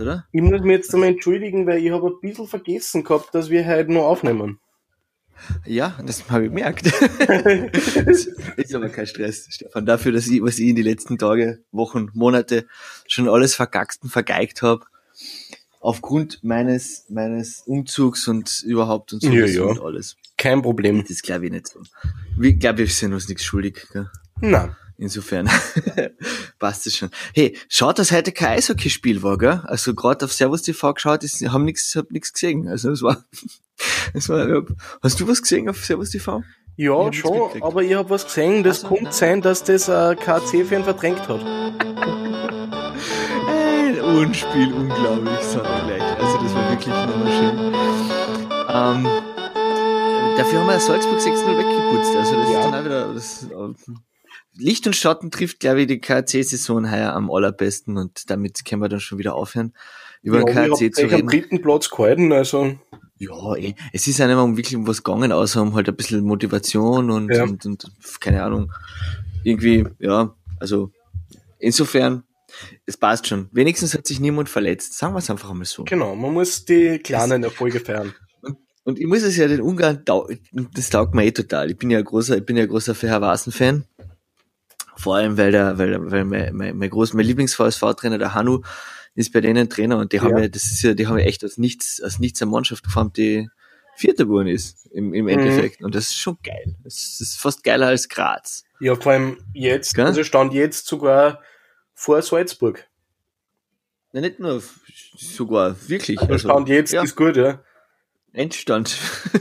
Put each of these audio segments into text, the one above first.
oder? Ich muss mich jetzt einmal entschuldigen, weil ich habe ein bisschen vergessen gehabt, dass wir heute noch aufnehmen. Ja, das habe ich gemerkt. ist aber kein Stress, Stefan. Dafür, dass ich, was ich in die letzten Tage, Wochen, Monate schon alles vergaxt und vergeigt habe, aufgrund meines, meines Umzugs und überhaupt und so Ja, ja. und alles. Kein Problem. Das glaube ich nicht so. Ich glaube, wir sind uns nichts schuldig. Gell? Na, Insofern passt es schon. Hey, schaut, dass heute kein Eishockeyspiel war, gell? Also gerade auf Servus TV geschaut, ist, haben nix, hab nix gesehen. Also es war, es war. Hast du was gesehen auf Servus TV? Ich ja, nichts schon, aber ich habe was gesehen, das Ach so, könnte nein. sein, dass das äh, KC-Fan verdrängt hat. Ein Unspiel, unglaublich, sagen wir gleich. Also das war wirklich eine Maschine. Ähm, dafür haben wir Salzburg 6-0 weggeputzt. Also das Ja. ist dann auch wieder. Das, äh, Licht und Schatten trifft, glaube ich, die KC-Saison heuer am allerbesten und damit können wir dann schon wieder aufhören, über ja, den ich KC hab zu gleich am reden. dritten Platz gehalten, also Ja, eh. Es ist mal um wirklich um was gegangen, außer um halt ein bisschen Motivation und, Ja. und, und keine Ahnung. Irgendwie, ja, also insofern, es passt schon. Wenigstens hat sich niemand verletzt. Sagen wir es einfach einmal so. genau, man muss die kleinen Erfolge feiern. Und ich muss es ja den Ungarn, das taugt mir eh total. Ich bin ja ein großer, ich bin ja großer Verhasen-Fan. Vor allem, weil der, weil, weil mein, mein, mein groß, mein Lieblings-VSV-Trainer, der Hanu, ist bei denen Trainer und die haben Ja. ja, das ist ja, die haben ja echt aus nichts, aus nichts eine Mannschaft geformt, die Vierter geworden ist, im, im Endeffekt. Und das ist schon geil. Das ist fast geiler als Graz. Ja, vor allem jetzt, Gell? also stand jetzt sogar vor Salzburg. Ja, nicht nur, sogar, wirklich. Also stand jetzt ja. ist gut, ja. Endstand.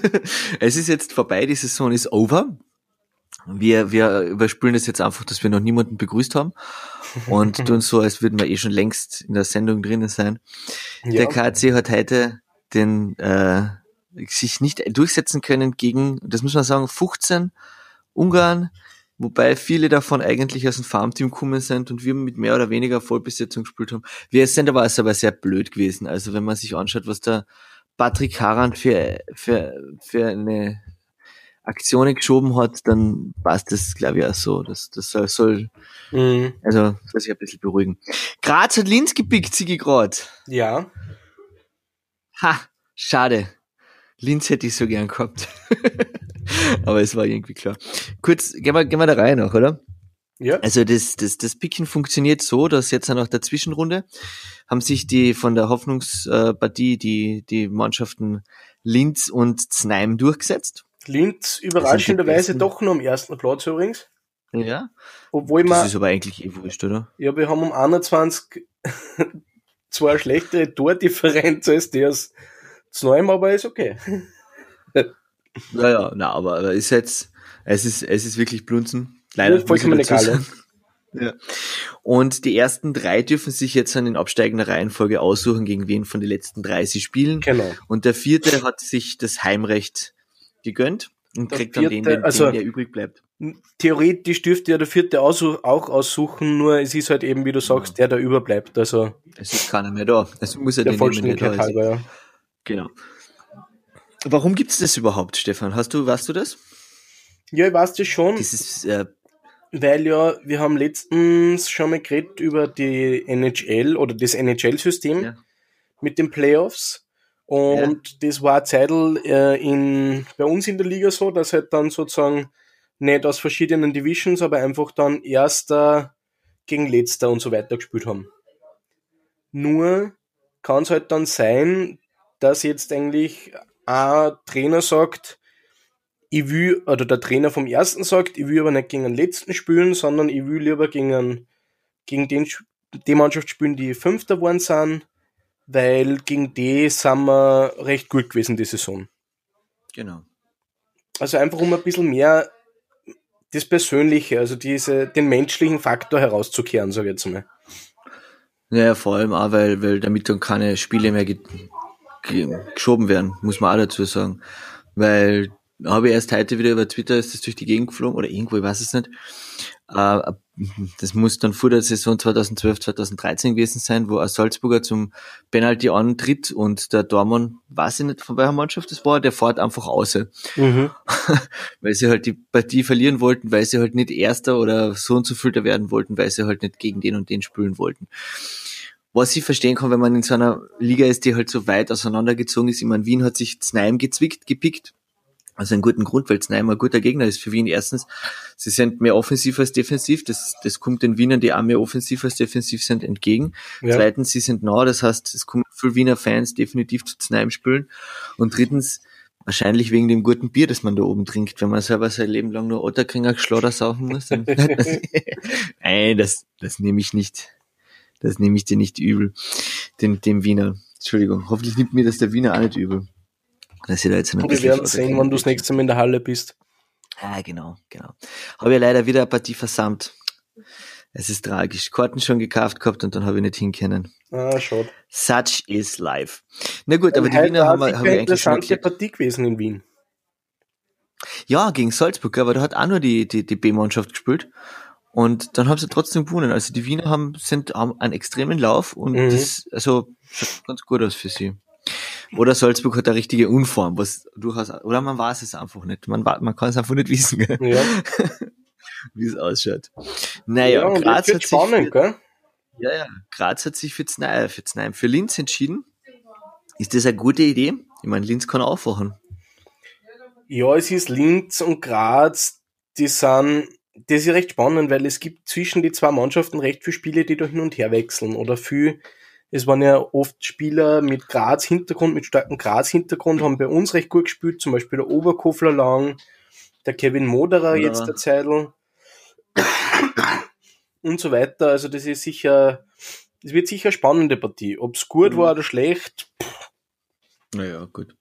es ist jetzt vorbei, die Saison ist over. Wir, wir überspülen das jetzt einfach, dass wir noch niemanden begrüßt haben und tun so, als würden wir eh schon längst in der Sendung drinnen sein. ja. Der KC hat heute den äh, sich nicht durchsetzen können gegen, das muss man sagen, 15 Ungarn, wobei viele davon eigentlich aus dem Farmteam gekommen sind und wir mit mehr oder weniger Vollbesetzung gespielt haben. Wir sind aber, aber sehr blöd gewesen. Also wenn man sich anschaut, was der Patrick Haran für, für, für eine Aktion geschoben hat, dann passt das, glaube ich, auch so. Das, das soll, soll Mhm. also soll sich ein bisschen beruhigen. Graz hat Linz gepickt, Sigi grad. ja. Ha, schade. Linz hätte ich so gern gehabt. Aber es war irgendwie klar. Kurz, gehen wir, gehen wir der Reihe nach, oder? Ja. Also das, das, das Picken funktioniert so, dass jetzt nach der Zwischenrunde haben sich die von der Hoffnungspartie die, die Mannschaften Linz und Znaim durchgesetzt. Linz überraschenderweise doch noch am ersten Platz übrigens. Ja. Obwohl Das man, ist aber eigentlich eh wurscht, oder? ja, wir haben um 21 zwar eine schlechtere Tordifferenz als die aus Znaim, aber ist okay. Ja, ja, na, aber, aber ist jetzt, es ist, es ist wirklich Blunzen. Leider. Ja, vollkommen egal. Ja. Und die ersten drei dürfen sich jetzt dann in absteigender Reihenfolge aussuchen, gegen wen von den letzten drei sie spielen. Genau. Und der vierte hat sich das Heimrecht gegönnt und Der kriegt dann den, vierte, den, also- den, der übrig bleibt. Theoretisch dürfte ja der vierte auch aussuchen, nur es ist halt eben, wie du sagst, der da überbleibt. Also Es ist keiner mehr da. Also muss er der den nehmen, der Vollständigkeit halber, ja. Genau. Warum gibt's das überhaupt, Stefan? Hast du, weißt du das? Ja, ich weiß das schon, Dieses, äh, weil ja, wir haben letztens schon mal geredet über die NHL oder das NHL-System Ja. mit den Playoffs. Und das war Zeitl äh, in, bei uns in der Liga so, dass halt dann sozusagen nicht aus verschiedenen Divisions, aber einfach dann Erster gegen Letzter und so weiter gespielt haben. Nur kann es halt dann sein, dass jetzt eigentlich ein Trainer sagt, ich will, oder der Trainer vom ersten sagt, ich will aber nicht gegen den letzten spielen, sondern ich will lieber gegen, einen, gegen den, die Mannschaft spielen, die Fünfter geworden sind, weil gegen die sind wir recht gut gewesen die Saison. genau. Also einfach um ein bisschen mehr das Persönliche, also diese, den menschlichen Faktor herauszukehren, sage ich jetzt mal. Naja, vor allem auch, weil, weil damit dann keine Spiele mehr ge ge geschoben werden, muss man auch dazu sagen. Weil habe ich erst heute wieder über Twitter ist das durch die Gegend geflogen oder irgendwo, ich weiß es nicht. Äh, das muss dann vor der Saison 2012, 2013 gewesen sein, wo ein Salzburger zum Penalty antritt und der Dormann, weiß ich nicht, von welcher Mannschaft das war, der fährt einfach aus Mhm. weil sie halt die Partie verlieren wollten, weil sie halt nicht Erster oder so und so viel da werden wollten, weil sie halt nicht gegen den und den spielen wollten. was ich verstehen kann, wenn man in so einer Liga ist, die halt so weit auseinandergezogen ist. Ich meine, Wien hat sich Znaim gezwickt, gepickt. Also einen guten Grund, weil Znaim ein guter Gegner ist für Wien. Erstens, sie sind mehr offensiv als defensiv. Das, das kommt den Wienern, die auch mehr offensiv als defensiv sind, entgegen. Ja. Zweitens, sie sind nah, das heißt, es kommen viele Wiener Fans definitiv zu Znaim spielen. Und drittens, wahrscheinlich wegen dem guten Bier, das man da oben trinkt, wenn man selber sein Leben lang nur Otterkringer Schlodder saufen muss. Nein, das, das nehme ich nicht. Das nehme ich dir nicht übel. Dem, dem Wiener. Entschuldigung. Hoffentlich nimmt mir das der Wiener auch nicht übel. Dass ihr da jetzt Wir werden sehen, wann du das nächste Mal in der Halle bist. Ah, genau, genau. Habe ja leider wieder eine Partie versammelt. Es ist tragisch. Karten schon gekauft gehabt und dann habe ich nicht hinkennen. Ah, schade. Such is life. Na gut, aber die Wiener haben, haben wir eigentlich schon erklärt. Partie gewesen in Wien. Ja, gegen Salzburg, aber da hat auch nur die, die, die B-Mannschaft gespielt. Und dann haben sie trotzdem gewonnen. Also die Wiener haben, sind, haben einen extremen Lauf und mhm. das, also, schaut ganz gut aus für sie. Oder Salzburg hat eine richtige Unform, was durchaus, oder man weiß es einfach nicht. Man, man kann es einfach nicht wissen, gell? Ja. wie es ausschaut. Naja, ja, Graz hat spannend, sich, gell? Ja, ja, Graz hat sich für Znei, für für Linz entschieden. Ist das eine gute Idee? Ich meine, Linz kann aufwachen. Ja, es ist Linz und Graz, die sind, das ist recht spannend, weil es gibt zwischen die zwei Mannschaften recht viele Spiele, die da hin und her wechseln oder viel es waren ja oft Spieler mit Graz-Hintergrund, mit starkem Graz-Hintergrund, haben bei uns recht gut gespielt, zum Beispiel der Oberkofler lang, der Kevin Moderer ja. jetzt der Zeitl und so weiter. Also das ist sicher, es wird sicher eine spannende Partie. Ob es gut mhm. war oder schlecht. Pff. Naja, gut.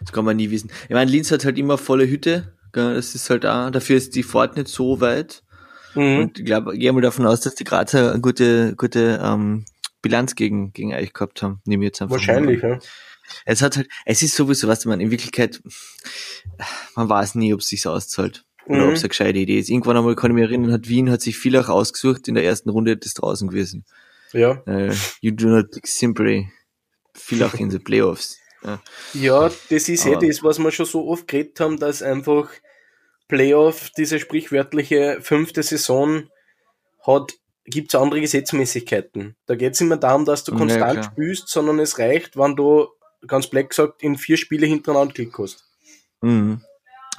Das kann man nie wissen. Ich meine, Linz hat halt immer volle Hütte. Das ist halt auch, dafür ist die Fahrt nicht so weit. Mhm. Und ich glaube, ich gehe mal davon aus, dass die Grazer eine gute, gute ähm, Bilanz gegen, gegen euch gehabt haben. Nehme ich jetzt einfach Wahrscheinlich, mal. ja. Es hat halt, es ist sowieso, was man in Wirklichkeit, man weiß nie, ob es sich auszahlt. Oder mhm. ob es eine gescheite Idee ist. Irgendwann einmal kann ich mich erinnern, hat Wien hat sich viel auch ausgesucht, in der ersten Runde das draußen gewesen. Ja. Uh, you do not simply auch in the playoffs. Ja, ja das ist eh das, was wir schon so oft geredet haben, dass einfach Playoff, diese sprichwörtliche fünfte Saison, hat gibt es andere Gesetzmäßigkeiten. Da geht es immer darum, dass du konstant ja, spielst, sondern es reicht, wenn du, ganz black gesagt, in vier Spiele hintereinander Klick hast. Mhm.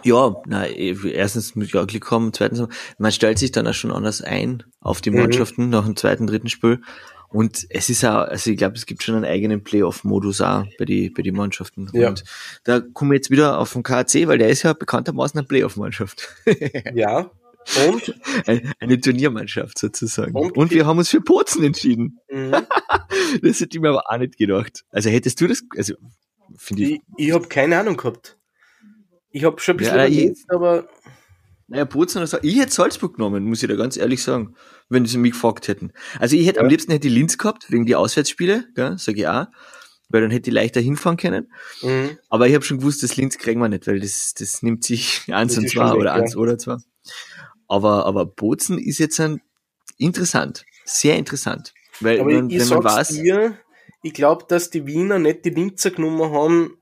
Ja, na, erstens ich auch Glück haben, zweitens, man stellt sich dann auch schon anders ein auf die mhm. Mannschaften mhm. nach dem zweiten, dritten Spiel. Und es ist auch, also ich glaube, es gibt schon einen eigenen Playoff-Modus auch bei die, bei die Mannschaften. Ja. Und da kommen wir jetzt wieder auf den KC, weil der ist ja bekanntermaßen eine Playoff-Mannschaft. ja, und? Eine Turniermannschaft sozusagen. Und, und wir haben uns für Bozen entschieden. Mhm. das hätte ich mir aber auch nicht gedacht. Also hättest du das, also finde ich. Ich, ich habe keine Ahnung gehabt. Ich habe schon ein bisschen ja, überlegt, aber. Naja, Bozen, also, ich hätte Salzburg genommen, muss ich da ganz ehrlich sagen, wenn sie mich gefragt hätten. Also ich hätte ja. am liebsten hätte die Linz gehabt, wegen die Auswärtsspiele, gell, sag ich auch weil dann hätte ich leichter hinfahren können. Mhm. Aber ich habe schon gewusst, das Linz kriegen wir nicht, weil das, das nimmt sich eins und zwei oder eins oder zwei. Aber, aber Bozen ist jetzt ein interessant, sehr interessant. Weil, aber wenn, ich wenn man weiß. Dir, ich glaube, dass die Wiener nicht die Linzer genommen haben,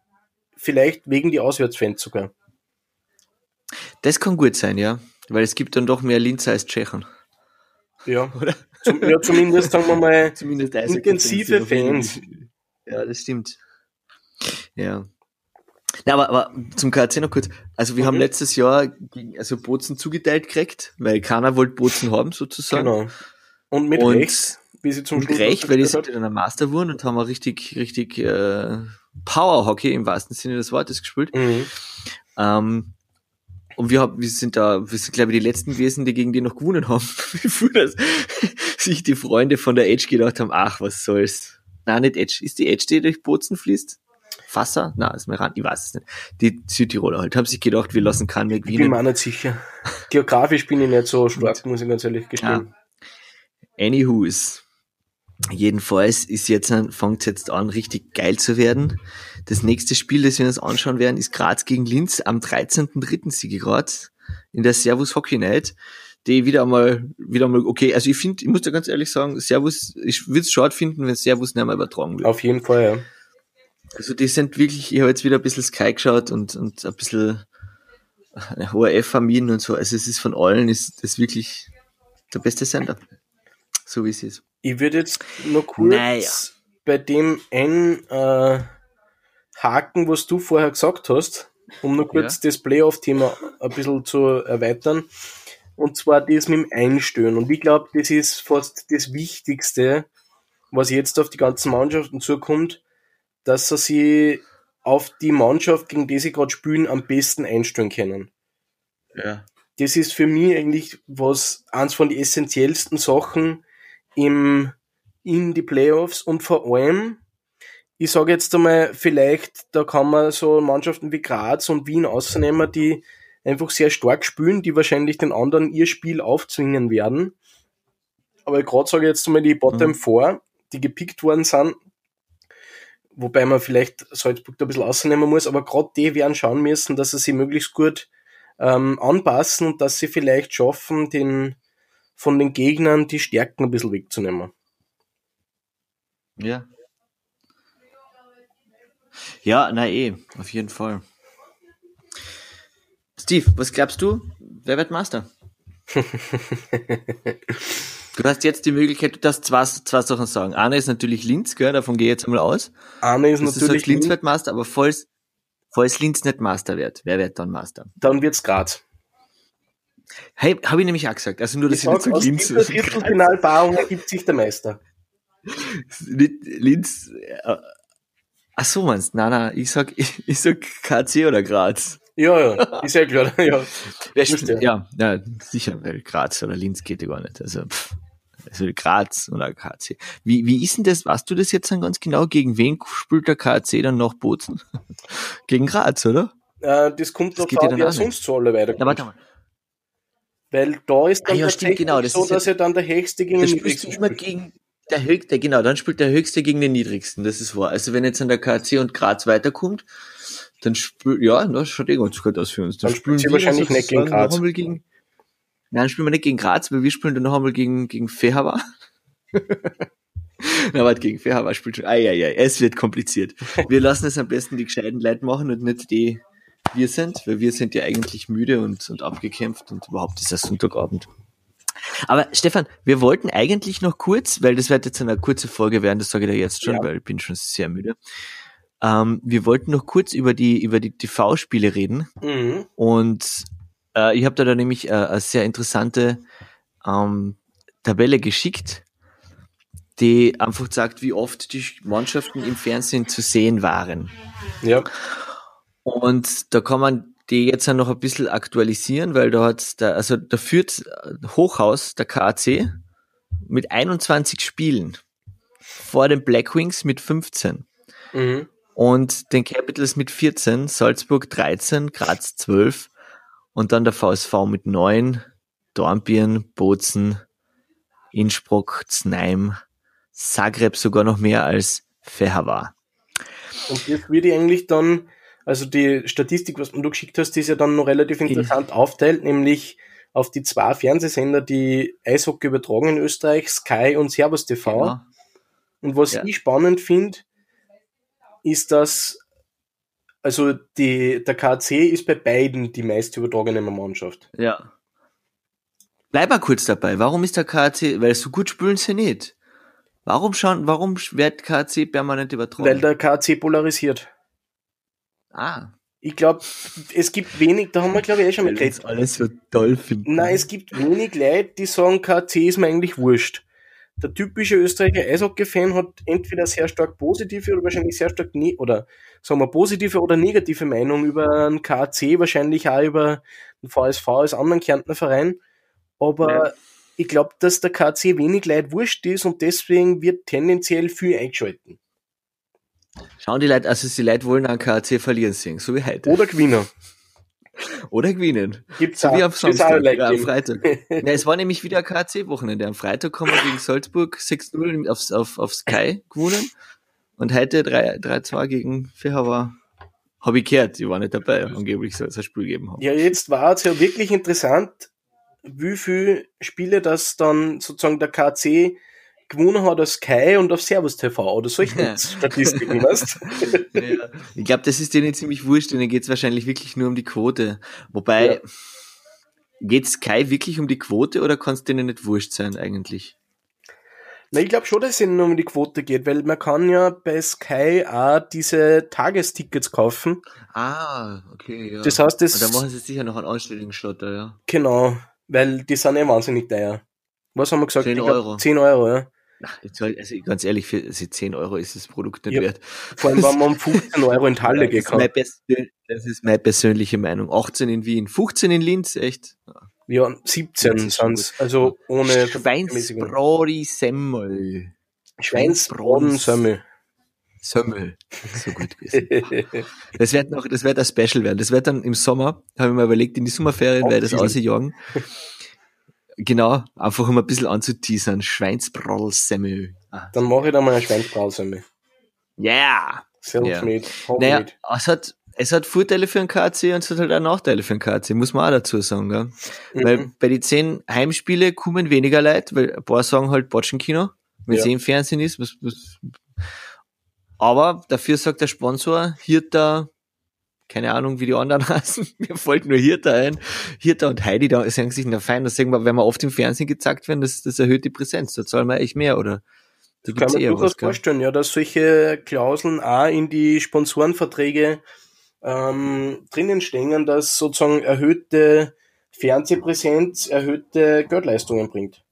vielleicht wegen die Auswärtsfans sogar. Das kann gut sein, ja. Weil es gibt dann doch mehr Linzer als Tschechen. Ja. Oder? Zum, ja, zumindest sagen wir mal zumindest intensive Fans. Ja, das stimmt. Ja. Na, aber, aber zum KC noch kurz. Also wir mhm. haben letztes Jahr gegen, also Bozen zugeteilt gekriegt, weil keiner wollte Bozen haben sozusagen. Genau. Und mit und, rechts, wie sie zum mit Schluss recht, weil die sind dann ein Master geworden und haben auch richtig, richtig äh, Power Hockey im wahrsten Sinne des Wortes gespielt. Mhm. Ähm, und wir, haben, wir sind da, wir sind glaube ich die letzten gewesen, die gegen die noch gewonnen haben. Bevor das sich die Freunde von der Edge gedacht haben, ach, was soll's. Nein, nicht Edge. Ist die Edge, die durch Bozen fließt? Fasser? Na, ist mir ran, ich weiß es nicht. Die Südtiroler halt, haben sich gedacht, wir lassen keinen weg. Ich bin mir auch nicht sicher. Geografisch bin ich nicht so stark, muss ich ganz ehrlich gestehen. Ja. Anywho's. Jedenfalls ist jetzt, fängt jetzt an, richtig geil zu werden. Das nächste Spiel, das wir uns anschauen werden, ist Graz gegen Linz am 13.3. Siege Graz in der Servus Hockey Night die wieder einmal, wieder einmal, okay, also ich finde, ich muss dir ganz ehrlich sagen, Servus, ich würde es schade finden, wenn Servus nicht mehr übertragen wird. Auf jeden Fall, ja. Also die sind wirklich, ich habe jetzt wieder ein bisschen Sky geschaut und, und ein bisschen ORF vermieden und so. Also es ist von allen, ist das wirklich der beste Sender. So wie es ist. Ich würde jetzt noch kurz naja. bei dem ein äh, Haken, was du vorher gesagt hast, um noch kurz ja. das Playoff-Thema ein bisschen zu erweitern. Und zwar das mit dem Einstellen. Und ich glaube, das ist fast das Wichtigste, was jetzt auf die ganzen Mannschaften zukommt, dass sie sich auf die Mannschaft, gegen die sie gerade spielen, am besten einstellen können. Ja. Das ist für mich eigentlich was, eins von den essentiellsten Sachen im, in die Playoffs und vor allem, ich sage jetzt einmal, vielleicht, da kann man so Mannschaften wie Graz und Wien ausnehmen, die einfach sehr stark spielen, die wahrscheinlich den anderen ihr Spiel aufzwingen werden. Aber gerade sage ich jetzt einmal die Bottom mhm. 4, die gepickt worden sind, wobei man vielleicht Salzburg da ein bisschen ausnehmen muss, aber gerade die werden schauen müssen, dass sie sich möglichst gut ähm, anpassen und dass sie vielleicht schaffen, den von den Gegnern die Stärken ein bisschen wegzunehmen. Ja, ja, na eh, auf jeden Fall. Steve, was glaubst du? Wer wird Master? du hast jetzt die Möglichkeit, du darfst zwei, zwei Sachen sagen. Eine ist natürlich Linz, gell? davon gehe ich jetzt einmal aus. Eine ist das natürlich ist Linz wird Master, aber falls, falls Linz nicht Master wird, wer wird dann Master? Dann wird's Graz. Hey, habe ich nämlich auch gesagt. Also nur, dass ich, ich nicht so Linz... In der Viertelfinalpaarung ergibt sich der Meister. Linz, äh, Ach so, meinst na na, ich sag, ich, ich sag KC oder Graz. Ja, ja, ist ja klar, ja. Wer spielt, ja, ja, sicher, weil Graz oder Linz geht ja gar nicht. Also, pff, also Graz oder KC. Wie, wie ist denn das, weißt du das jetzt dann ganz genau? Gegen wen spielt der KC dann noch Bozen? Gegen Graz, oder? Äh, das kommt doch an, wer sonst so alle weiter. Na, warte mal. Weil da ist dann ah, ja, stimmt, genau, das so, dass ja, er dann der Höchste gegen den Niedrigsten spielt. Gegen, der höchste, genau, dann spielt der höchste gegen den niedrigsten, das ist wahr. Also wenn jetzt an der KC und Graz weiterkommt, dann spielt, ja, das schaut eh ganz gut aus für uns. Dann, dann spielen wir wahrscheinlich nicht gegen Graz. Gegen, nein, spielen wir nicht gegen Graz, weil wir spielen dann noch einmal gegen, gegen Fehawa. Na, warte, gegen Fehawa spielt schon, ai, es wird kompliziert. Wir lassen es am besten die gescheiten Leute machen und nicht die, wir sind, weil wir sind ja eigentlich müde und, und abgekämpft und überhaupt ist das Sonntagabend. Aber Stefan, wir wollten eigentlich noch kurz, weil das wird jetzt eine kurze Folge werden, das sage ich dir jetzt schon, ja. weil ich bin schon sehr müde. Ähm, wir wollten noch kurz über die über die TV-Spiele reden mhm. und äh, ich habe da, da nämlich äh, eine sehr interessante ähm, Tabelle geschickt, die einfach sagt, wie oft die Mannschaften im Fernsehen zu sehen waren. Ja. Und da kann man die jetzt noch ein bisschen aktualisieren, weil da hat der, also da führt Hochhaus, der KAC, mit 21 Spielen vor den Blackwings mit 15. Mhm. Und den Capitals mit 14, Salzburg 13, Graz 12 und dann der VSV mit 9, Dornbirn, Bozen, Innsbruck, Znaim, Zagreb sogar noch mehr als Fehavar. Und das würde eigentlich dann also die Statistik, was du geschickt hast, ist ja dann noch relativ interessant mhm. aufteilt, nämlich auf die zwei Fernsehsender, die Eishockey übertragen in Österreich, Sky und Servus TV. Genau. Und was ja. ich spannend finde, ist, dass also die, der KC ist bei beiden die meist übertragene Mannschaft. Ja. Bleib mal kurz dabei. Warum ist der KC, weil so gut spielen sie nicht. Warum schauen, warum wird KC permanent übertragen? Weil der KC polarisiert. Ah. Ich glaube, es gibt wenig, da haben wir glaube ich eh schon mal geredet. alles so toll finden. Nein, es gibt wenig Leute, die sagen, KC ist mir eigentlich wurscht. Der typische Österreicher Eishockey-Fan hat entweder sehr stark positive oder wahrscheinlich sehr stark, ne oder sagen wir positive oder negative Meinung über einen KC, wahrscheinlich auch über den VSV als anderen Kärntner Verein. Aber ja. ich glaube, dass der KC wenig Leute wurscht ist und deswegen wird tendenziell viel eingeschalten. Schauen die Leute, also die Leute wollen einen KAC verlieren sehen, so wie heute. Oder gewinnen. Oder gewinnen. Gibt's so auch, wie am Samstag, ja, am Freitag. ja, es war nämlich wieder ein KAC-Wochenende. Am Freitag haben wir gegen Salzburg 6-0 auf, auf, auf Sky gewonnen. Und heute 3-2 gegen Fehawa. Habe ich gehört, ich war nicht dabei, angeblich soll es ein Spiel geben haben. Ja, jetzt war es ja wirklich interessant, wie viele Spiele das dann sozusagen der KC gewonnen hat auf Sky und auf Servus TV oder solche ja. Statistiken, weißt ja. Ich glaube, das ist denen ziemlich wurscht, denen geht es wahrscheinlich wirklich nur um die Quote. Wobei, ja. geht Sky wirklich um die Quote oder kann es denen nicht wurscht sein eigentlich? Na, ich glaube schon, dass es nur um die Quote geht, weil man kann ja bei Sky auch diese Tagestickets kaufen. Ah, okay, ja. Das heißt, das... Und dann machen sie sicher noch einen anständigen Schlotter, ja. Genau, weil die sind eh wahnsinnig teuer. Was haben wir gesagt? 10 Euro. 10 Euro, ja. Also ganz ehrlich, für also 10 Euro ist das Produkt nicht Ja. wert. Vor allem, wenn man um 15 Euro in Halle das, meine persö- das ist meine persönliche Meinung. 18 in Wien, 15 in Linz, echt. Ja, 17 Das ist schon sind's. Also ohne Schweinsbrody Semmel. Schweinsbraten Semmel. Semmel. So gut gewesen. Das wird noch, das wird ein Special werden. Das wird dann im Sommer, habe ich mir überlegt, in die Sommerferien ich das Off-Season. Genau, einfach um ein bisschen anzuteasern. Schweinsbrall Semmel. Ah. Dann mache ich da mal ein Schweinsbraten Semmel. Yeah! Selfmade, Naja, homemade. es hat, es hat Vorteile für den KC und es hat halt auch Nachteile für den KC, muss man auch dazu sagen. Gell? Weil Mhm. bei den zehn Heimspiele kommen weniger Leute, weil ein paar sagen halt Botschenkino, wenn es Ja. eh im Fernsehen ist. Was, was, aber dafür sagt der Sponsor, Hirta, keine Ahnung, wie die anderen heißen, mir fällt nur Hirta ein. Hirta und Heidi, da sagen sich, na fein, das sagen wir, wenn wir oft im Fernsehen gezeigt werden, das, das erhöht die Präsenz, da zahlen wir echt mehr, oder? Da Kann gibt's man eher durchaus was, vorstellen, ja, dass solche Klauseln auch in die Sponsorenverträge ähm, drinnen stehen, dass sozusagen erhöhte Fernsehpräsenz erhöhte Geldleistungen bringt.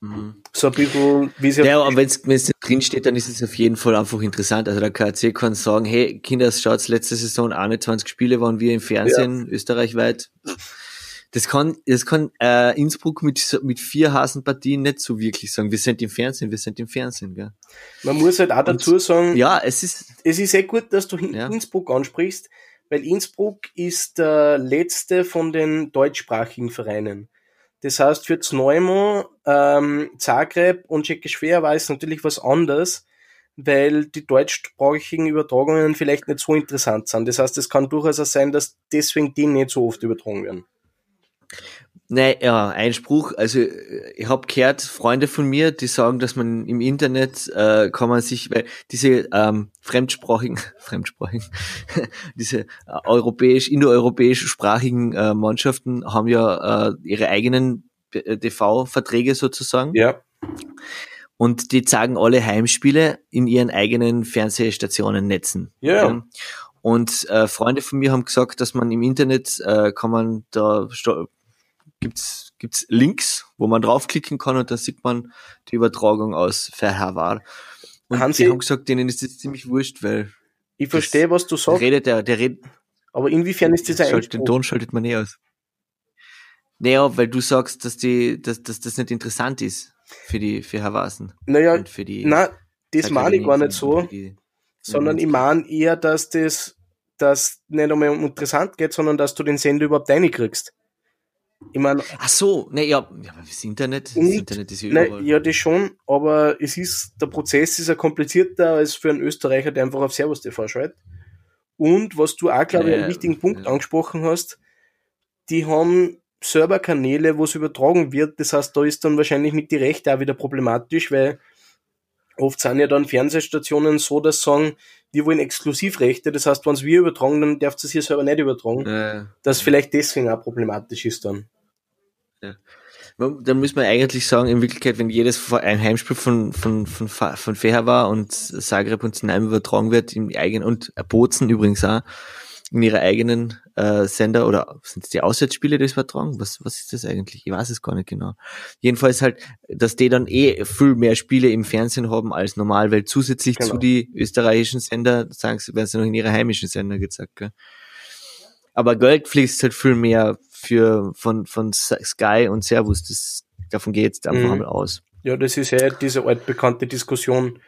Mhm. So ein bisschen, wie sie Ja, aber wenn es drin steht, dann ist es auf jeden Fall einfach interessant. Also der KC kann sagen, hey, Kinder, schaut's, letzte Saison 21 Spiele waren wir im Fernsehen, österreichweit. Das kann, das kann äh, Innsbruck mit, mit vier Hasenpartien nicht so wirklich sagen. Wir sind im Fernsehen, wir sind im Fernsehen. Gell? man muss halt auch dazu sagen, Ja, es ist, es ist sehr gut, dass du Ja. Innsbruck ansprichst, weil Innsbruck ist der letzte von den deutschsprachigen Vereinen. Das heißt, für Zneumo, ähm, Zagreb und Tschechoschwer war es natürlich was anderes, weil die deutschsprachigen Übertragungen vielleicht nicht so interessant sind. Das heißt, es kann durchaus auch sein, dass deswegen die nicht so oft übertragen werden. Nein, ja, Einspruch. Also äh, ich habe gehört, Freunde von mir, die sagen, dass man im Internet äh, kann man sich, weil diese ähm, fremdsprachigen, fremdsprachigen, diese äh, europäisch, indoeuropäisch sprachigen äh, Mannschaften haben ja äh, ihre eigenen äh, TV-Verträge sozusagen Ja. und die zeigen alle Heimspiele in ihren eigenen Fernsehstationen netzen. Ja. Ja. Und äh, Freunde von mir haben gesagt, dass man im Internet äh, kann man da gibt's gibt's Links, wo man draufklicken kann und da sieht man die Übertragung aus Verhavar. Und Hansi- die haben gesagt, denen ist das ziemlich wurscht, weil Ich verstehe, was du sagst, redet der, der redet, aber inwiefern ist dieser schalt, den? Ton schaltet man eh aus. Naja, weil du sagst, dass die, dass, dass das nicht interessant ist für die, für Havasen Naja, und für die. na, das meine ich gar nicht so. die- sondern ich meine eher, dass das dass nicht einmal um interessant geht, sondern dass du den Sender überhaupt reinkriegst. Ich meine, Ach so, ne, ja, ja, das Internet, das Und- Internet ist ja ne, überall. ja, das schon, aber es ist, der Prozess ist ja komplizierter als für einen Österreicher, der einfach auf Servus TV schaltet. Und was du auch, glaube ich, einen Ja, wichtigen Punkt ja. angesprochen hast, die haben Serverkanäle, wo es übertragen wird. Das heißt, da ist dann wahrscheinlich mit die Rechte auch wieder problematisch, weil oft sind ja dann Fernsehstationen so, dass sagen, wir wollen Exklusivrechte. Das heißt, wenn es wir übertragen, dann darf es hier selber nicht übertragen. Äh, Das vielleicht deswegen auch problematisch ist dann. dann muss man eigentlich sagen, in Wirklichkeit, wenn jedes ein Heimspiel von, von, von, von Feher und Zagreb und Znaim übertragen wird, im eigenen, und Bozen übrigens auch, in ihre eigenen äh, Sender oder sind es die Auswärtsspiele, die das übertragen? Was, was ist das eigentlich? Ich weiß es gar nicht genau. Jedenfalls halt, dass die dann eh viel mehr Spiele im Fernsehen haben als normal, weil zusätzlich Genau. zu die österreichischen Sender, sagen sie, werden sie noch in ihre heimischen Sender gezeigt. Gell? Aber Geld fließt halt viel mehr für von, von Sky und Servus. Das, davon geht jetzt einfach Mhm. einmal aus. Ja, das ist ja diese altbekannte Diskussion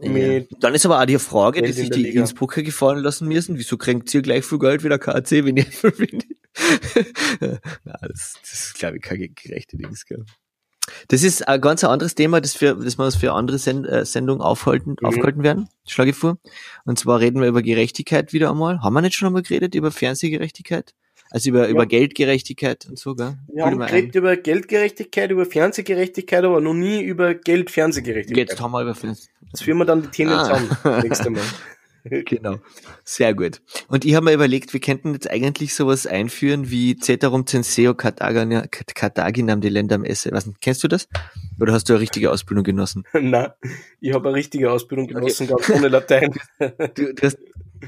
mit, Dann ist aber auch die Frage, die in sich die Liga. Innsbrucker gefallen lassen müssen. Wieso kriegt ihr gleich viel Geld wie der KAC, wenn ihr ihr- Na, das, das ist, glaube ich, keine gerechte Dings, gell. Das ist ein ganz anderes Thema, das, für, das wir uns für andere Send, äh, Sendungen aufhalten, Mhm. aufhalten werden, schlage ich vor. Und zwar reden wir über Gerechtigkeit wieder einmal. Haben wir nicht schon einmal geredet über Fernsehgerechtigkeit? Also über, über Geldgerechtigkeit und so, gell? wir haben geredet über Geldgerechtigkeit, über Fernsehgerechtigkeit, aber noch nie über. Geldfernsehgerechtigkeit. Jetzt haben wir über Fernseh. Das führen wir dann die Themen Ah. zusammen, nächste Mal. genau. Sehr gut. Und ich habe mir überlegt, wir könnten jetzt eigentlich sowas einführen wie Ceterum Censeo Carthaginam Delendam Esse. Was, kennst du das? Oder hast du eine richtige Ausbildung genossen? Nein, ich habe eine richtige Ausbildung genossen, okay. ganz ohne Latein. du, du, hast,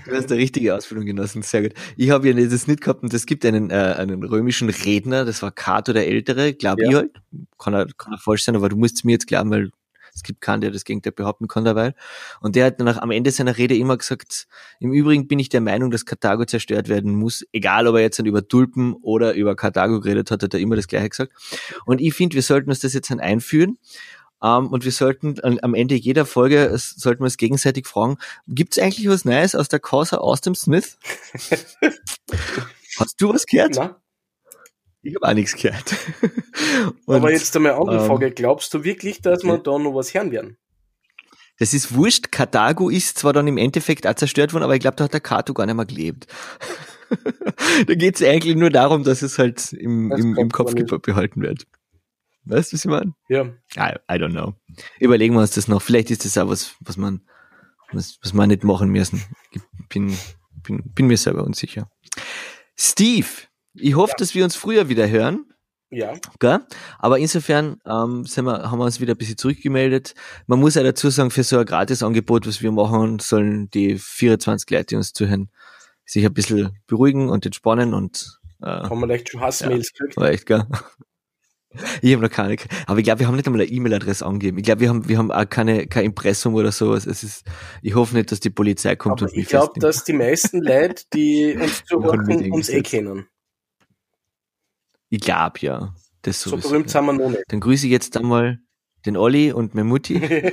du hast eine richtige Ausbildung genossen, sehr gut. Ich habe ja das nicht gehabt und es gibt einen, äh, einen römischen Redner, das war Cato der Ältere, glaube ja. ich halt. Kann er, kann er falsch sein, aber du musst mir jetzt glauben, weil es gibt keinen, der das Gegenteil behaupten kann dabei. Und der hat dann am Ende seiner Rede immer gesagt, im Übrigen bin ich der Meinung, dass Karthago zerstört werden muss. Egal, ob er jetzt dann über Tulpen oder über Karthago geredet hat, hat er immer das Gleiche gesagt. Und ich finde, wir sollten uns das jetzt dann einführen. Um, und wir sollten am Ende jeder Folge sollten wir uns gegenseitig fragen, gibt es eigentlich was Neues aus der Causa Austin Smith? Hast du was gehört? Na? Ich habe auch nichts gehört. Und, Aber jetzt einmal eine andere ähm, Frage. Glaubst du wirklich, dass wir da noch was hören werden? Das ist wurscht. Karthago ist zwar dann im Endeffekt auch zerstört worden, aber ich glaube, da hat der Kato gar nicht mehr gelebt. da geht es eigentlich nur darum, dass es halt im, im, im Kopf behalten wird. Weißt du, was ich meine? Ja. I, I don't know. Überlegen wir uns das noch. Vielleicht ist das auch was, was man, was, was man nicht machen müssen. Ich bin, bin, bin mir selber unsicher. Steve, ich hoffe, ja. dass wir uns früher wieder hören. Ja. Gell? Aber insofern ähm, sind wir, haben wir uns wieder ein bisschen zurückgemeldet. Man muss ja dazu sagen, für so ein Gratisangebot, was wir machen, sollen die 24 Leute, die uns zuhören, sich ein bisschen beruhigen und entspannen und äh, haben wir leicht schon Hassmails ja, gekriegt? Echt, gell? Ich habe noch keine, aber ich glaube, wir haben nicht einmal eine E-Mail-Adresse angegeben. Ich glaube, wir haben, wir haben auch keine, kein Impressum oder sowas. Es ist, ich hoffe nicht, dass die Polizei kommt aber und mich Ich glaube, dass die meisten Leute, die uns zuhören, uns eh kennen. Ich glaube ja. Das so berühmt sind wir noch nicht. Dann grüße ich jetzt einmal den Olli und meine Mutti.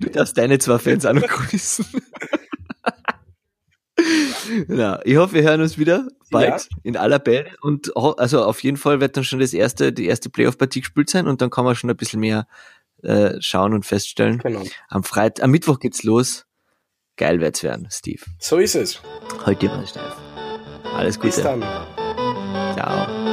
du darfst deine zwei Fans auch noch grüßen. ja, ich hoffe, wir hören uns wieder bald ja. in aller Bälle und also auf jeden Fall wird dann schon das erste, die erste Playoff-Partie gespielt sein und dann kann man schon ein bisschen mehr äh, schauen und feststellen. Genau. Am Freitag, am Mittwoch geht's los. Geil wird's werden, Steve. So ist es. Heute mal steif. Alles Gute. Bis dann. Ciao.